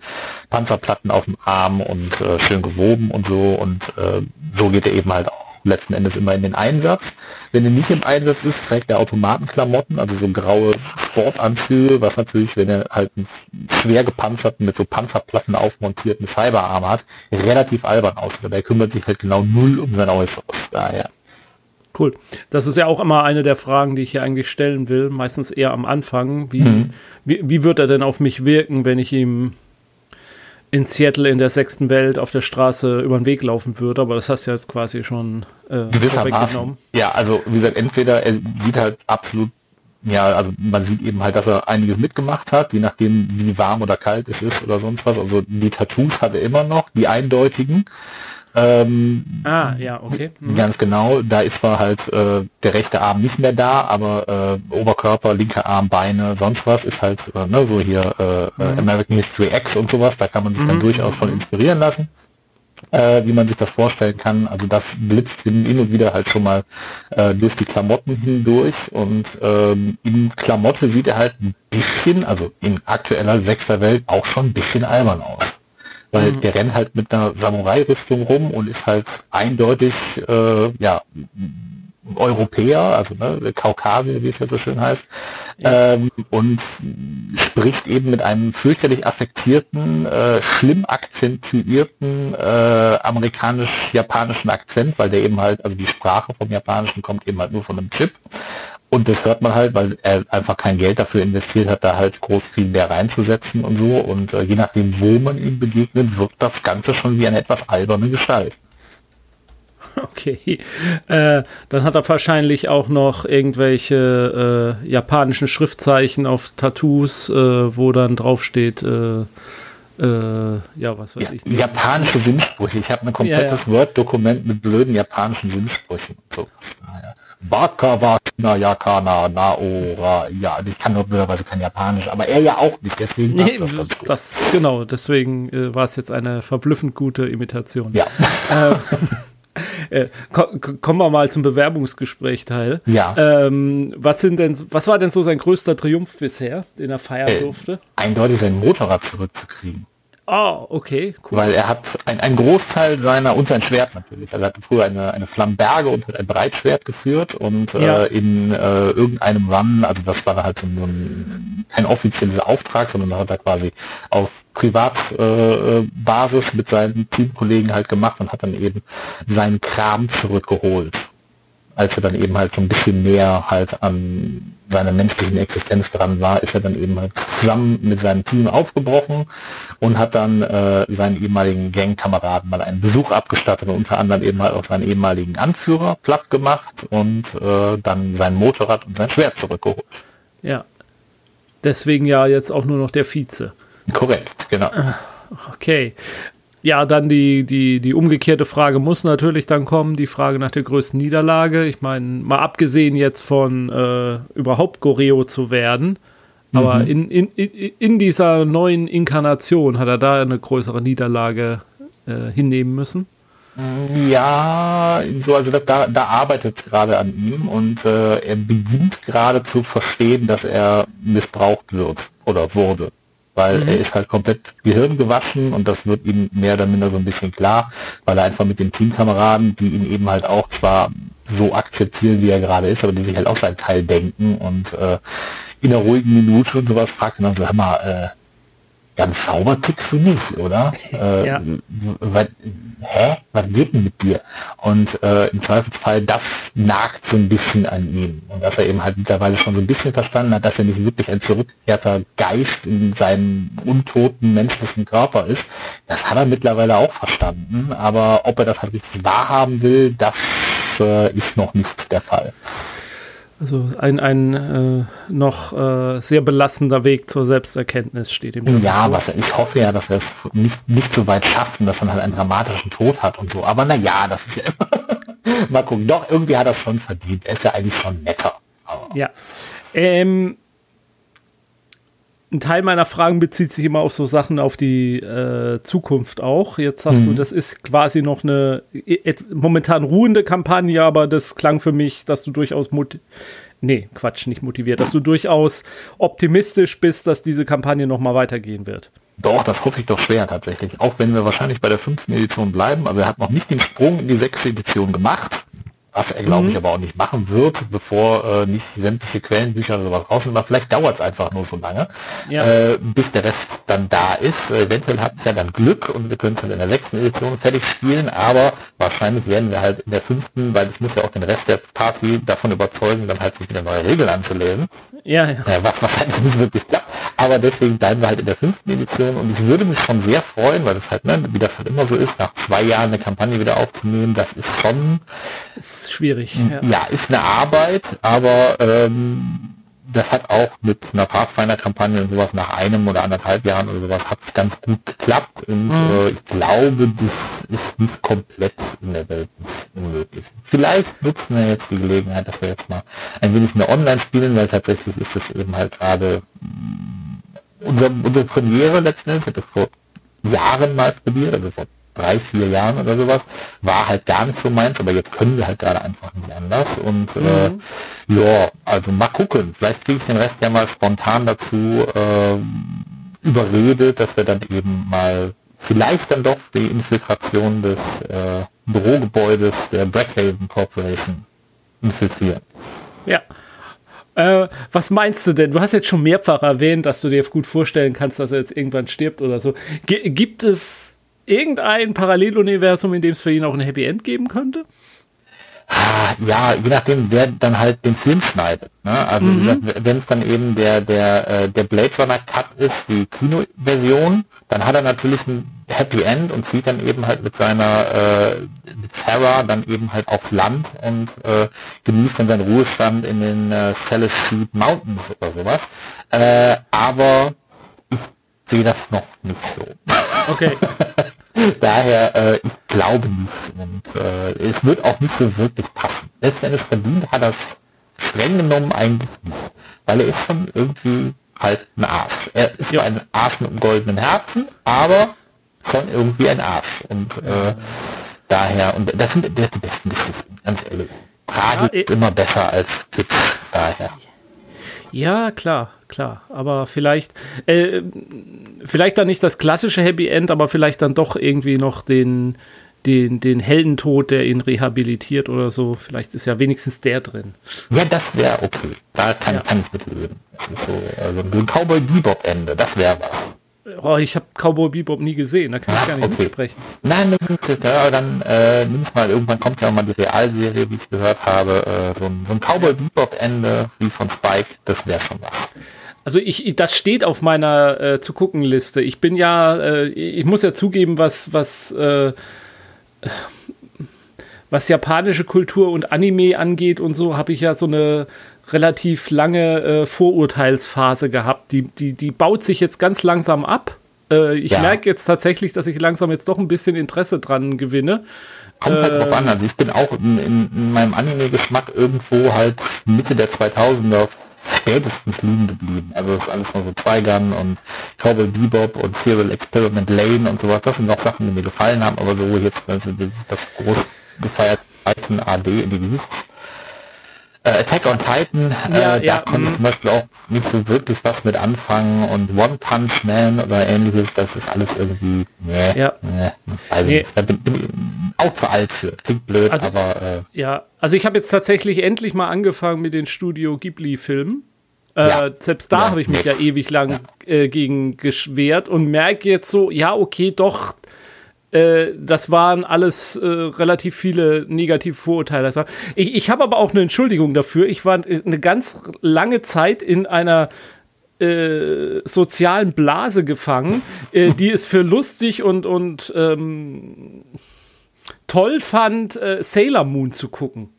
C: Panzerplatten auf dem Arm und äh, schön gewoben und so. Und äh, so geht er eben halt auch letzten Endes immer in den Einsatz. Wenn er nicht im Einsatz ist, trägt er Automatenklamotten, also so graue Sportanzüge, was natürlich, wenn er halt einen schwer gepanzerten, mit so Panzerplatten aufmontierten Cyberarm hat, relativ albern aussieht. Aber er kümmert sich halt genau null um sein Äußeres. Daher.
A: Cool. Das ist ja auch immer eine der Fragen, die ich hier eigentlich stellen will, meistens eher am Anfang. Wie, mhm. wie, wie wird er denn auf mich wirken, wenn ich ihm in Seattle in der sechsten Welt auf der Straße über den Weg laufen würde, aber das hast du ja jetzt quasi schon äh,
C: genommen. Ja, also wie gesagt, entweder er sieht halt absolut, ja, also man sieht eben halt, dass er einiges mitgemacht hat, je nachdem wie warm oder kalt es ist oder sonst was. Also die Tattoos hat er immer noch, die eindeutigen.
A: Ähm, ah, ja, okay.
C: Mhm. Ganz genau, da ist zwar halt äh, der rechte Arm nicht mehr da, aber äh, Oberkörper, linker Arm, Beine, sonst was ist halt äh, ne, so hier äh, äh, mhm. American History X und sowas, da kann man sich mhm. dann durchaus von inspirieren lassen, äh, wie man sich das vorstellen kann. Also das blitzt hin und wieder halt schon mal äh, durch die Klamotten hindurch und ähm, in Klamotte sieht er halt ein bisschen, also in aktueller sechster Welt auch schon ein bisschen albern aus weil mhm. der rennt halt mit einer Samurai-Rüstung rum und ist halt eindeutig, äh, ja, Europäer, also ne, Kaukasier, wie es ja so schön heißt, ja. ähm, und spricht eben mit einem fürchterlich affektierten, äh, schlimm akzentuierten äh, amerikanisch-japanischen Akzent, weil der eben halt, also die Sprache vom Japanischen kommt eben halt nur von einem Chip und das hört man halt, weil er einfach kein Geld dafür investiert hat, da halt groß viel mehr reinzusetzen und so. Und äh, je nachdem, wo man ihm begegnet, wird das Ganze schon wie eine etwas alberne Gestalt.
A: Okay. Äh, dann hat er wahrscheinlich auch noch irgendwelche äh, japanischen Schriftzeichen auf Tattoos, äh, wo dann draufsteht, äh, äh, ja, was weiß ja, ich.
C: Nicht. Japanische Windsprüche. Ich habe ein komplettes ja, ja. Word-Dokument mit blöden japanischen Windsprüchen. So. Baka Wakina Yakana Naora. Ja, ich kann nur blöderweise kein Japanisch, aber er ja auch nicht, deswegen
A: nee, das, das, genau, deswegen äh, war es jetzt eine verblüffend gute Imitation.
C: Ja.
A: Ähm, äh, kommen wir mal zum Bewerbungsgespräch-Teil.
C: Ja.
A: Ähm, was sind denn, was war denn so sein größter Triumph bisher, den er feiern äh, durfte?
C: Eindeutig sein Motorrad zurückzukriegen.
A: Ah, oh, okay,
C: cool. Weil er hat ein, ein Großteil seiner, und sein Schwert natürlich, also er hatte früher eine, eine Flamberge und hat ein Breitschwert geführt und ja. äh, in äh, irgendeinem Run, also das war halt so ein, kein offizieller Auftrag, sondern hat er quasi auf Privatbasis äh, mit seinen Teamkollegen halt gemacht und hat dann eben seinen Kram zurückgeholt. Als er dann eben halt so ein bisschen näher halt an seiner menschlichen Existenz dran war, ist er dann eben halt zusammen mit seinem Team aufgebrochen und hat dann äh, seinen ehemaligen Gangkameraden mal einen Besuch abgestattet und unter anderem eben halt auch seinen ehemaligen Anführer platt gemacht und äh, dann sein Motorrad und sein Schwert zurückgeholt.
A: Ja. Deswegen ja jetzt auch nur noch der Vize.
C: Korrekt, genau. Ah,
A: okay. Ja, dann die, die, die umgekehrte Frage muss natürlich dann kommen, die Frage nach der größten Niederlage. Ich meine, mal abgesehen jetzt von äh, überhaupt Goreo zu werden, aber mhm. in, in, in dieser neuen Inkarnation hat er da eine größere Niederlage äh, hinnehmen müssen.
C: Ja, so, also das, da, da arbeitet gerade an ihm und äh, er beginnt gerade zu verstehen, dass er missbraucht wird oder wurde weil mhm. er ist halt komplett Gehirn gewaschen und das wird ihm mehr oder minder so ein bisschen klar, weil er einfach mit den Teamkameraden, die ihn eben halt auch zwar so akzeptieren, wie er gerade ist, aber die sich halt auch seinen Teil denken und äh, in einer ruhigen Minute und sowas fragt und dann so, hör mal, äh, ganz sauber tickst du nicht, oder? Äh, ja. was, hä? Was geht denn mit dir? Und äh, im Zweifelsfall, das nagt so ein bisschen an ihm. Und dass er eben halt mittlerweile schon so ein bisschen verstanden hat, dass er nicht wirklich ein zurückkehrter Geist in seinem untoten menschlichen Körper ist, das hat er mittlerweile auch verstanden. Aber ob er das halt richtig wahrhaben will, das äh, ist noch nicht der Fall.
A: Also ein, ein äh, noch äh, sehr belastender Weg zur Selbsterkenntnis steht ihm.
C: Ja, was, ich hoffe ja, dass er es nicht, nicht so weit schafft und dass man halt einen dramatischen Tod hat und so. Aber naja, das ist ja immer Mal gucken. Doch, irgendwie hat er schon verdient. Er ist ja eigentlich schon netter.
A: Aber ja. Ähm, ein Teil meiner Fragen bezieht sich immer auf so Sachen auf die äh, Zukunft auch. Jetzt sagst mhm. du, das ist quasi noch eine äh, momentan ruhende Kampagne, aber das klang für mich, dass du durchaus mut nee, Quatsch, nicht motiviert, dass du durchaus optimistisch bist, dass diese Kampagne noch mal weitergehen wird.
C: Doch, das hoffe ich doch schwer tatsächlich. Auch wenn wir wahrscheinlich bei der fünften Edition bleiben, aber er hat noch nicht den Sprung in die sechste Edition gemacht was er glaube mhm. ich aber auch nicht machen wird, bevor äh, nicht sämtliche Quellenbücher oder sowas raus sind. Aber vielleicht dauert es einfach nur so lange, ja. äh, bis der Rest dann da ist. Äh, eventuell hat es ja dann Glück und wir können es in der sechsten Edition fertig spielen, aber wahrscheinlich werden wir halt in der fünften, weil ich muss ja auch den Rest der Party davon überzeugen, dann halt sich wieder neue Regeln anzulesen. Ja, ja. Äh, was wahrscheinlich nicht wirklich klappt. Aber deswegen bleiben wir halt in der fünften Edition und ich würde mich schon sehr freuen, weil das halt, ne, wie das halt immer so ist, nach zwei Jahren eine Kampagne wieder aufzunehmen, das ist schon...
A: Ist schwierig.
C: Ja, ja ist eine Arbeit, aber ähm, das hat auch mit einer Pathfinder-Kampagne und sowas nach einem oder anderthalb Jahren oder sowas hat es ganz gut geklappt und mhm. äh, ich glaube, das ist nicht komplett in der Welt unmöglich. Vielleicht nutzen wir jetzt die Gelegenheit, dass wir jetzt mal ein wenig mehr online spielen, weil tatsächlich ist es eben halt gerade unser, unsere Premiere letzten Endes, das vor Jahren mal probiert, also vor drei, vier Jahren oder sowas, war halt gar nicht so meins, aber jetzt können wir halt gerade einfach nicht anders und äh, mhm. äh, ja, also mal gucken, vielleicht kriege ich den Rest ja mal spontan dazu äh, überredet, dass wir dann eben mal vielleicht dann doch die Infiltration des äh, Bürogebäudes der Blackhaven Corporation infiltrieren.
A: Ja, äh, was meinst du denn? Du hast jetzt schon mehrfach erwähnt, dass du dir gut vorstellen kannst, dass er jetzt irgendwann stirbt oder so. G gibt es irgendein Paralleluniversum, in dem es für ihn auch ein Happy End geben könnte?
C: Ja, je nachdem, wer dann halt den Film schneidet. Ne? Also mhm. wenn es dann eben der der äh, der Blade Runner Cut ist, die Kinoversion, dann hat er natürlich ein Happy End und zieht dann eben halt mit seiner äh, Terra dann eben halt auf Land und äh, genießt dann seinen Ruhestand in den äh, Celestine Mountains oder sowas. Äh, aber ich sehe das noch nicht so.
A: Okay.
C: Daher, äh, ich glaube nicht. Und äh, es wird auch nicht so wirklich passen. Letztendlich verdient hat er streng genommen eigentlich nicht. Weil er ist schon irgendwie halt ein Arsch. Er ist ja. ein Arsch mit einem goldenen Herzen, aber schon irgendwie ein Arsch. Und äh, daher, und das sind, das sind die besten Geschichten, ganz ehrlich. Tragik ja, ist immer besser als Kitsch, daher.
A: Ja, klar, klar. Aber vielleicht, äh, vielleicht dann nicht das klassische Happy End, aber vielleicht dann doch irgendwie noch den, den, den Heldentod, der ihn rehabilitiert oder so. Vielleicht ist ja wenigstens der drin.
C: Ja, das wäre okay. Da kann, ja. kann ich mitleben. So, also ein Cowboy Bebop Ende, das wäre was.
A: Oh, ich habe Cowboy Bebop nie gesehen, da kann ich gar nicht okay. mitsprechen.
C: Nein, ja, dann äh, nimm mal, irgendwann kommt ja mal die Realserie, wie ich gehört habe, äh, so, ein, so ein Cowboy Bebop Ende wie von Spike, das wäre schon was.
A: Also ich, das steht auf meiner äh, zu gucken Liste. Ich bin ja, äh, ich muss ja zugeben, was was äh, was japanische Kultur und Anime angeht und so, habe ich ja so eine relativ lange äh, Vorurteilsphase gehabt. Die, die, die baut sich jetzt ganz langsam ab. Äh, ich ja. merke jetzt tatsächlich, dass ich langsam jetzt doch ein bisschen Interesse dran gewinne.
C: Kommt halt drauf an. Also ich bin auch in, in, in meinem Anime-Geschmack irgendwo halt Mitte der 2000er spätestens liegen geblieben. Also das ist alles noch so Trigun und Cowboy Bebop und Serial Experiment Lane und sowas. Das sind noch Sachen, die mir gefallen haben, aber so jetzt also das groß gefeierte AD in die äh, Attack on Titan, ja, äh, ja, da konnte ich zum Beispiel auch nicht so wirklich was mit anfangen und One Punch Man oder ähnliches, das ist alles irgendwie, nee, ja. nee, also nee. da bin, bin auch zu alt für, klingt blöd,
A: also,
C: aber
A: äh, ja, also ich habe jetzt tatsächlich endlich mal angefangen mit den Studio Ghibli-Filmen. Äh, ja. Selbst da ja, habe ich mich ja ewig lang äh, gegen geschwert und merke jetzt so, ja, okay, doch, äh, das waren alles äh, relativ viele negative Vorurteile. Ich, ich habe aber auch eine Entschuldigung dafür. Ich war eine ganz lange Zeit in einer äh, sozialen Blase gefangen, äh, die es für lustig und, und ähm, toll fand, äh, Sailor Moon zu gucken.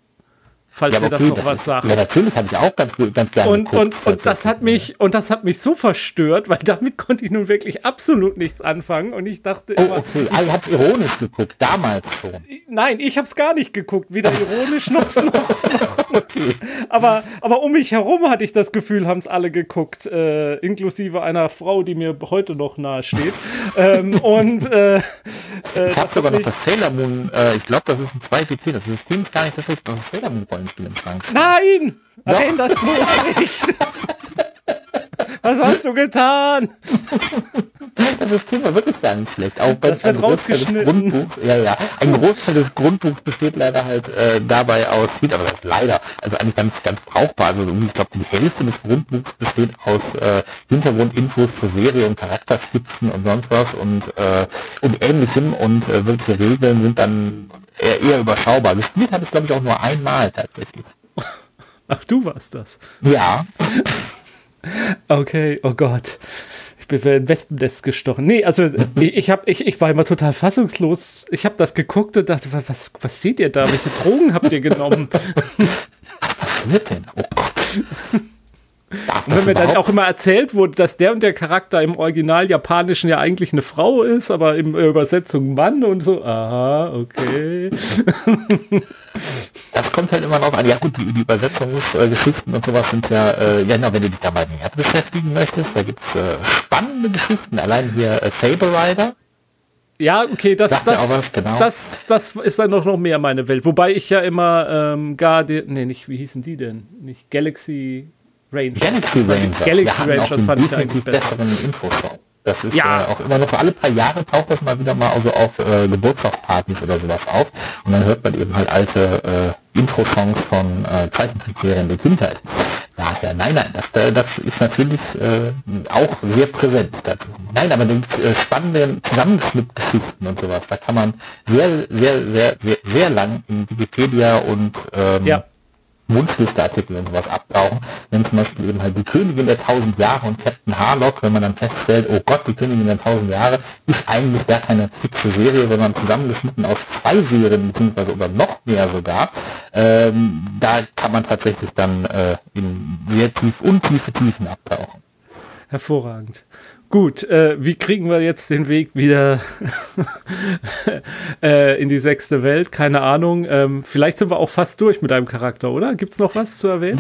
A: falls ja, ihr das noch das was ist, sagt. Ja,
C: natürlich habe ich auch ganz, ganz gerne
A: und, geguckt, und, und das hat mich und das hat mich so verstört, weil damit konnte ich nun wirklich absolut nichts anfangen und ich dachte
C: oh, immer, okay, ah, ihr habt ironisch geguckt, damals schon.
A: Nein, ich habe es gar nicht geguckt, weder ironisch noch, noch, noch okay. aber aber um mich herum hatte ich das Gefühl, haben es alle geguckt, äh, inklusive einer Frau, die mir heute noch nahe steht. ähm, und äh, äh,
C: ich habe sogar noch das Sailor Moon, äh, ich glaube, das ist ein 2 PC, das ist ziemlich gar nicht das ist das Sailor Moon Rollenspiel im Schrank.
A: Nein! Erwähn das bloß nicht! Was hast du getan?
C: Das System war wirklich gar nicht schlecht. Auch
A: das wird rausgeschnitten.
C: Grundbuch, ja, ja. Ein Großteil des Grundbuchs besteht leider halt äh, dabei aus, aber das leider, also eigentlich ganz, ganz brauchbar. Also ich glaube, die Hälfte des Grundbuchs besteht aus äh, Hintergrundinfos zur Serie und Charakterskizzen und sonst was und, äh, und ähnlichem und äh, wirkliche Regeln sind dann eher, eher überschaubar. Gespielt hat es, glaube ich, auch nur einmal tatsächlich.
A: Ach, du warst das?
C: Ja.
A: okay, oh Gott. Ich bin für ein Wespennest gestochen. Nee, also ich, ich, hab, ich, ich war immer total fassungslos. Ich habe das geguckt und dachte, was, was seht ihr da? Welche Drogen habt ihr genommen? Was denn? Oh Gott. Und wenn mir dann auch immer erzählt wurde, dass der und der Charakter im Original Japanischen ja eigentlich eine Frau ist, aber in der Übersetzung Mann und so, aha, okay.
C: Das kommt halt immer noch an. Ja gut, die, die Übersetzungsgeschichten und sowas sind ja, äh, ja genau, wenn du dich da mal näher beschäftigen möchtest, da gibt's äh, spannende Geschichten. Allein hier äh, Saber Rider,
A: ja, okay, das, das, was, genau. das, das ist dann noch, noch mehr meine Welt. Wobei ich ja immer ähm, Guardian, nee, nicht, wie hießen die denn? Nicht Galaxy
C: Rangers. Galaxy Rangers.
A: Galaxy Rangers fand ich eigentlich besser.
C: Das ist ja. äh, auch immer noch alle paar Jahre taucht das mal wieder mal also auf äh, Geburtstagspartys oder sowas auf. Und dann hört man eben halt alte äh, Intro-Songs von äh, Zeichentrickserien der Kindheit. Daher, nein, nein, das, äh, das ist natürlich äh, auch sehr präsent. Das, nein, aber die äh, spannenden Zusammenschnittgeschichten und sowas, da kann man sehr, sehr, sehr, sehr, sehr lang in Wikipedia und ähm, ja. Wunschliste-Artikel und sowas abtauchen, wenn zum Beispiel eben halt die Königin der tausend Jahre und Captain Harlock, wenn man dann feststellt, oh Gott, die Königin der tausend Jahre ist eigentlich gar keine fixe Serie, sondern zusammengeschnitten aus zwei Serien, beziehungsweise oder noch mehr sogar, ähm, da kann man tatsächlich dann äh, in sehr tief untiefe Tiefen abtauchen.
A: Hervorragend. Gut, äh, wie kriegen wir jetzt den Weg wieder äh, in die sechste Welt? Keine Ahnung. Ähm, vielleicht sind wir auch fast durch mit deinem Charakter, oder? Gibt es noch was zu erwähnen?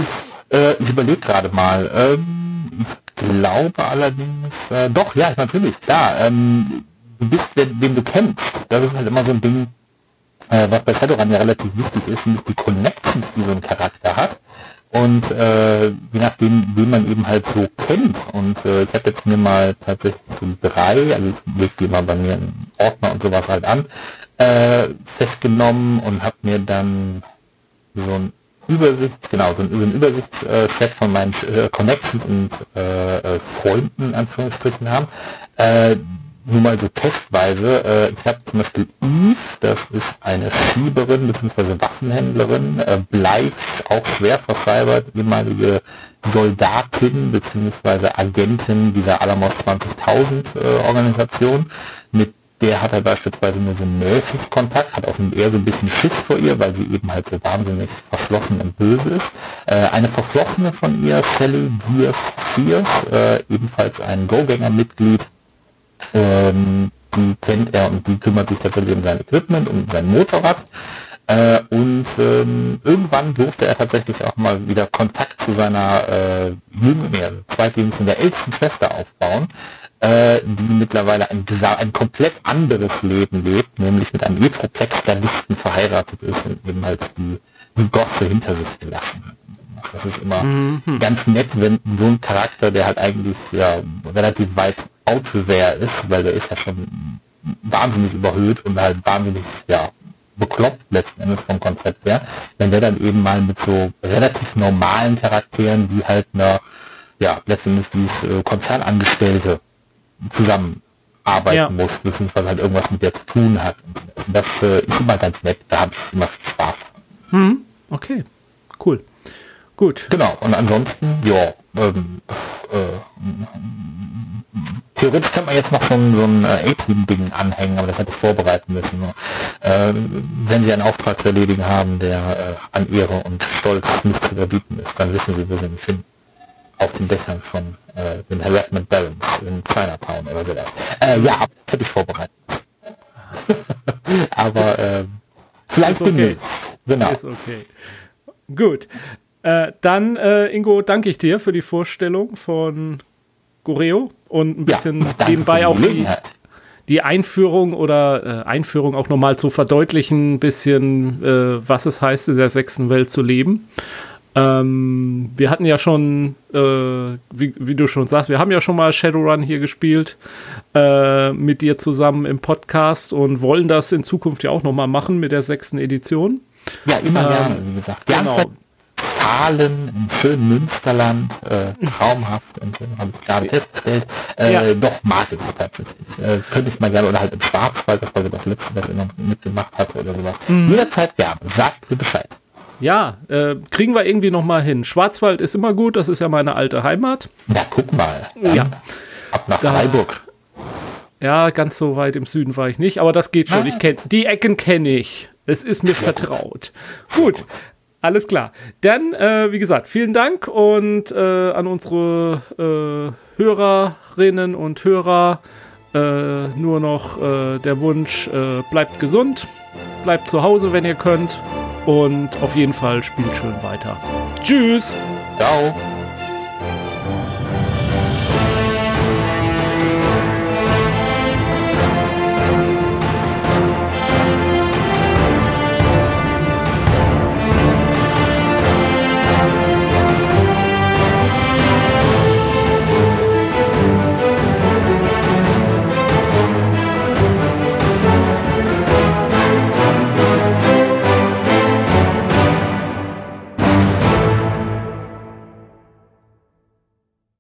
C: Äh, ich überlege gerade mal. Ähm, glaube allerdings, äh, doch, ja, natürlich, da. Ähm, du bist, den, den du kennst. Das ist halt immer so ein Ding, äh, was bei Shadowrun ja relativ wichtig ist, nämlich die Connections, die so ein Charakter hat. Und äh, je nachdem, wen man eben halt so kennt. Und äh, ich habe jetzt mir mal tatsächlich so drei, also ich lege die mal bei mir einen Ordner und sowas halt an, äh, festgenommen und habe mir dann so ein Übersicht, genau, so ein, so ein Übersichtsset von meinen äh, Connections und äh, äh, Freunden, Anführungsstrichen haben. Äh, nur mal so testweise, äh, ich habe zum Beispiel Eve, das ist eine Schieberin bzw. Waffenhändlerin, äh, Bleich, auch schwer verschreibert, ehemalige Soldatin bzw. Agentin dieser Alamos 20.000 äh, Organisation, mit der hat er beispielsweise nur so mäßig Kontakt, hat auch eher so ein bisschen Schiss vor ihr, weil sie eben halt so wahnsinnig verschlossen und böse ist. Äh, eine Verflossene von ihr, Sally Gears Spears, äh, ebenfalls ein Go-Gänger-Mitglied, ähm, die kennt er und die kümmert sich tatsächlich um sein Equipment, um sein Motorrad. Äh, und ähm, irgendwann durfte er tatsächlich auch mal wieder Kontakt zu seiner äh, jüngeren, zweitjüngsten, der ältesten Schwester aufbauen, äh, die mittlerweile ein, ein komplett anderes Leben lebt, nämlich mit einem Etroplex-Stylisten verheiratet ist und eben halt die, die Gosse hinter sich gelassen hat. Das ist immer mhm. ganz nett, wenn so ein Charakter, der halt eigentlich ja relativ weit Autosär ist, weil der ist ja schon wahnsinnig überhöht und halt wahnsinnig, ja, bekloppt letzten Endes vom Konzept her, wenn der dann eben mal mit so relativ normalen Charakteren, die halt eine, ja, letzten Endes die äh, Konzernangestellte zusammenarbeiten ja. muss, beziehungsweise halt irgendwas mit der zu tun hat. Und das äh, ist immer ganz nett, da habe ich immer Spaß.
A: Hm, okay, cool. Gut.
C: Genau, und ansonsten, ja, ähm, äh, theoretisch könnte man jetzt noch so ein, so ein äh, A-Team-Ding anhängen, aber das hätte ich vorbereiten müssen. Äh, wenn Sie einen Auftrag zu erledigen haben, der äh, an Ehre und Stolz nicht zu überbieten ist, dann wissen Sie, wo Sie mich finden. Auf den Dächern von äh, den Harassment Barons in Chinatown oder so. Äh, ja, das hätte ich vorbereitet. aber äh, vielleicht
A: ist okay.
C: Genau.
A: Ist okay. Gut. Äh, dann, äh, Ingo, danke ich dir für die Vorstellung von Goreo und ein bisschen
C: ja,
A: nebenbei auch die, die Einführung oder äh, Einführung auch nochmal zu verdeutlichen, ein bisschen, äh, was es heißt, in der sechsten Welt zu leben. Ähm, wir hatten ja schon, äh, wie, wie, du schon sagst, wir haben ja schon mal Shadowrun hier gespielt äh, mit dir zusammen im Podcast und wollen das in Zukunft ja auch nochmal machen mit der sechsten Edition.
C: Ja, immer ähm, gerne. Genau. Zahlen im schönen Münsterland, äh, traumhaft, und so habe ich gerade festgestellt. Äh, ja. Doch mag ich tatsächlich. Äh, könnte ich mal gerne, oder halt im Schwarzwald, das war das letzte, was ich mitgemacht hatte oder sowas. Mhm. Jederzeit gerne, sagt mir Bescheid.
A: Ja, äh, kriegen wir irgendwie noch mal hin. Schwarzwald ist immer gut, das ist ja meine alte Heimat.
C: Ja, guck mal.
A: Ja.
C: Ab nach da, Freiburg.
A: Ja, ganz so weit im Süden war ich nicht, aber das geht schon. Ich kenn, die Ecken kenne ich. Es ist mir vertraut. Gut, alles klar. Dann, äh, wie gesagt, vielen Dank und äh, an unsere äh, Hörerinnen und Hörer äh, nur noch äh, der Wunsch, äh, bleibt gesund, bleibt zu Hause, wenn ihr könnt und auf jeden Fall spielt schön weiter. Tschüss.
C: Ciao.